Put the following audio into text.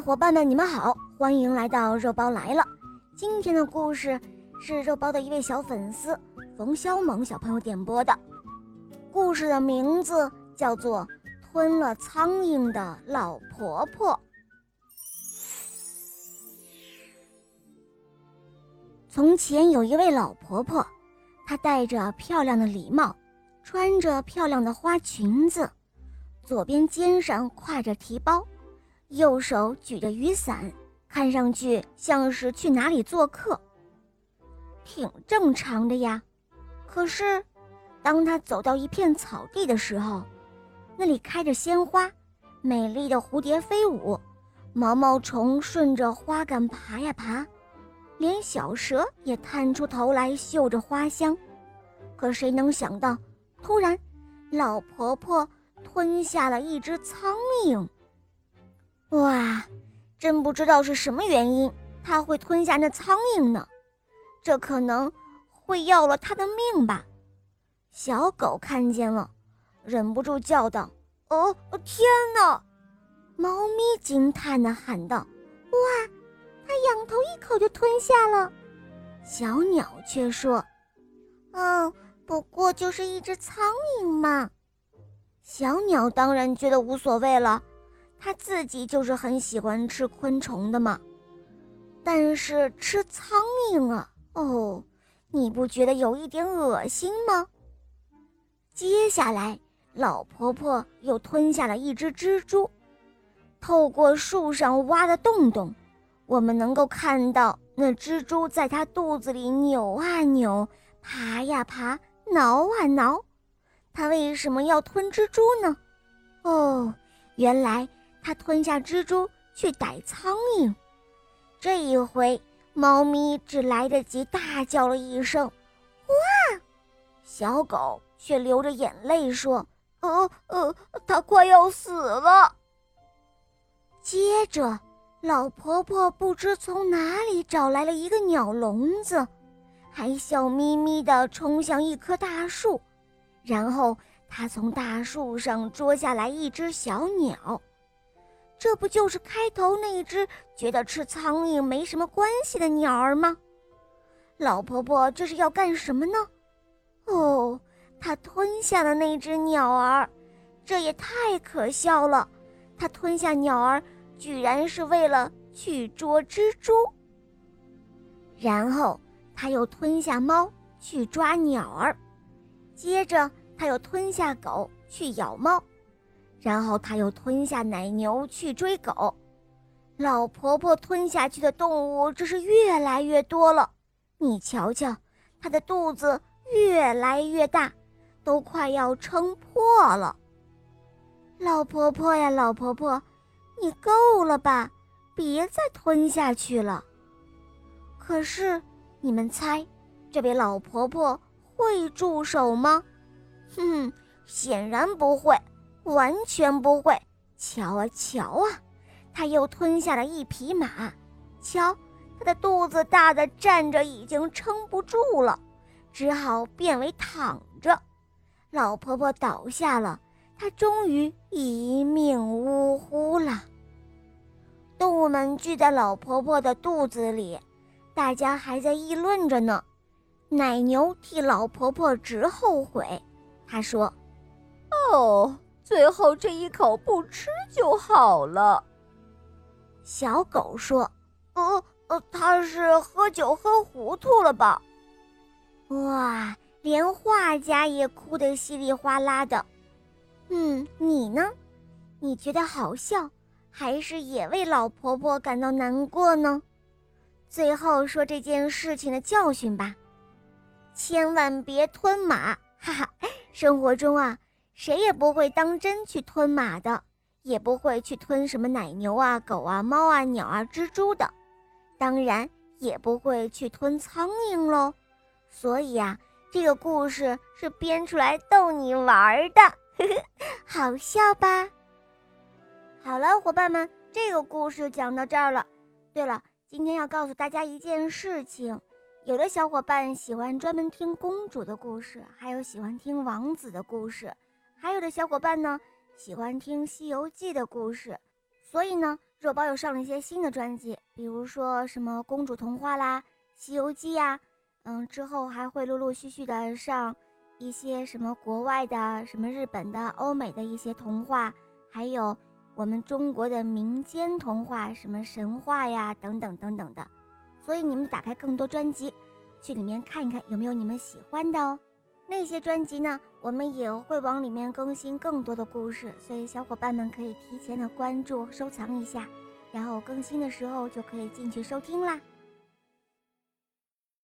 伙伴们，你们好，欢迎来到肉包来了。今天的故事是肉包的一位小粉丝冯潇猛小朋友点播的，故事的名字叫做《吞了苍蝇的老婆婆》。从前有一位老婆婆，她戴着漂亮的礼帽，穿着漂亮的花裙子，左边肩上挎着提包。右手举着雨伞，看上去像是去哪里做客，挺正常的呀。可是，当他走到一片草地的时候，那里开着鲜花，美丽的蝴蝶飞舞，毛毛虫顺着花杆爬呀爬，连小蛇也探出头来嗅着花香。可谁能想到，突然，老婆婆吞下了一只苍蝇。哇，真不知道是什么原因，他会吞下那苍蝇呢？这可能会要了他的命吧？小狗看见了，忍不住叫道：“哦，天哪！”猫咪惊叹地喊道：“哇，它仰头一口就吞下了。”小鸟却说：“嗯，不过就是一只苍蝇嘛。”小鸟当然觉得无所谓了。他自己就是很喜欢吃昆虫的嘛，但是吃苍蝇啊，哦，你不觉得有一点恶心吗？接下来，老婆婆又吞下了一只蜘蛛。透过树上挖的洞洞，我们能够看到那蜘蛛在它肚子里扭啊扭，爬呀爬，挠啊挠。它为什么要吞蜘蛛呢？哦，原来。他吞下蜘蛛去逮苍蝇，这一回猫咪只来得及大叫了一声“哇”，小狗却流着眼泪说：“呃呃，它快要死了。”接着，老婆婆不知从哪里找来了一个鸟笼子，还笑眯眯地冲向一棵大树，然后她从大树上捉下来一只小鸟。这不就是开头那只觉得吃苍蝇没什么关系的鸟儿吗？老婆婆这是要干什么呢？哦，她吞下了那只鸟儿，这也太可笑了。她吞下鸟儿，居然是为了去捉蜘蛛。然后她又吞下猫去抓鸟儿，接着她又吞下狗去咬猫。然后他又吞下奶牛去追狗，老婆婆吞下去的动物这是越来越多了。你瞧瞧，她的肚子越来越大，都快要撑破了。老婆婆呀，老婆婆，你够了吧？别再吞下去了。可是，你们猜，这位老婆婆会住手吗？哼，显然不会。完全不会，瞧啊瞧啊，他又吞下了一匹马，瞧，他的肚子大的站着已经撑不住了，只好变为躺着。老婆婆倒下了，她终于一命呜呼了。动物们聚在老婆婆的肚子里，大家还在议论着呢。奶牛替老婆婆直后悔，他说：“哦。”最后这一口不吃就好了。小狗说：“呃呃，他是喝酒喝糊涂了吧？”哇，连画家也哭得稀里哗啦的。嗯，你呢？你觉得好笑，还是也为老婆婆感到难过呢？最后说这件事情的教训吧，千万别吞马，哈哈！生活中啊。谁也不会当真去吞马的，也不会去吞什么奶牛啊、狗啊、猫啊、鸟啊、蜘蛛的，当然也不会去吞苍蝇喽。所以啊，这个故事是编出来逗你玩的，好笑吧？好了，伙伴们，这个故事讲到这儿了。对了，今天要告诉大家一件事情，有的小伙伴喜欢专门听公主的故事，还有喜欢听王子的故事。还有的小伙伴呢，喜欢听《西游记》的故事，所以呢，肉包又上了一些新的专辑，比如说什么公主童话啦、西游记呀，嗯，之后还会陆陆续续的上一些什么国外的、什么日本的、欧美的一些童话，还有我们中国的民间童话，什么神话呀等等等等的。所以你们打开更多专辑，去里面看一看有没有你们喜欢的哦。那些专辑呢，我们也会往里面更新更多的故事，所以小伙伴们可以提前的关注、收藏一下，然后更新的时候就可以进去收听啦。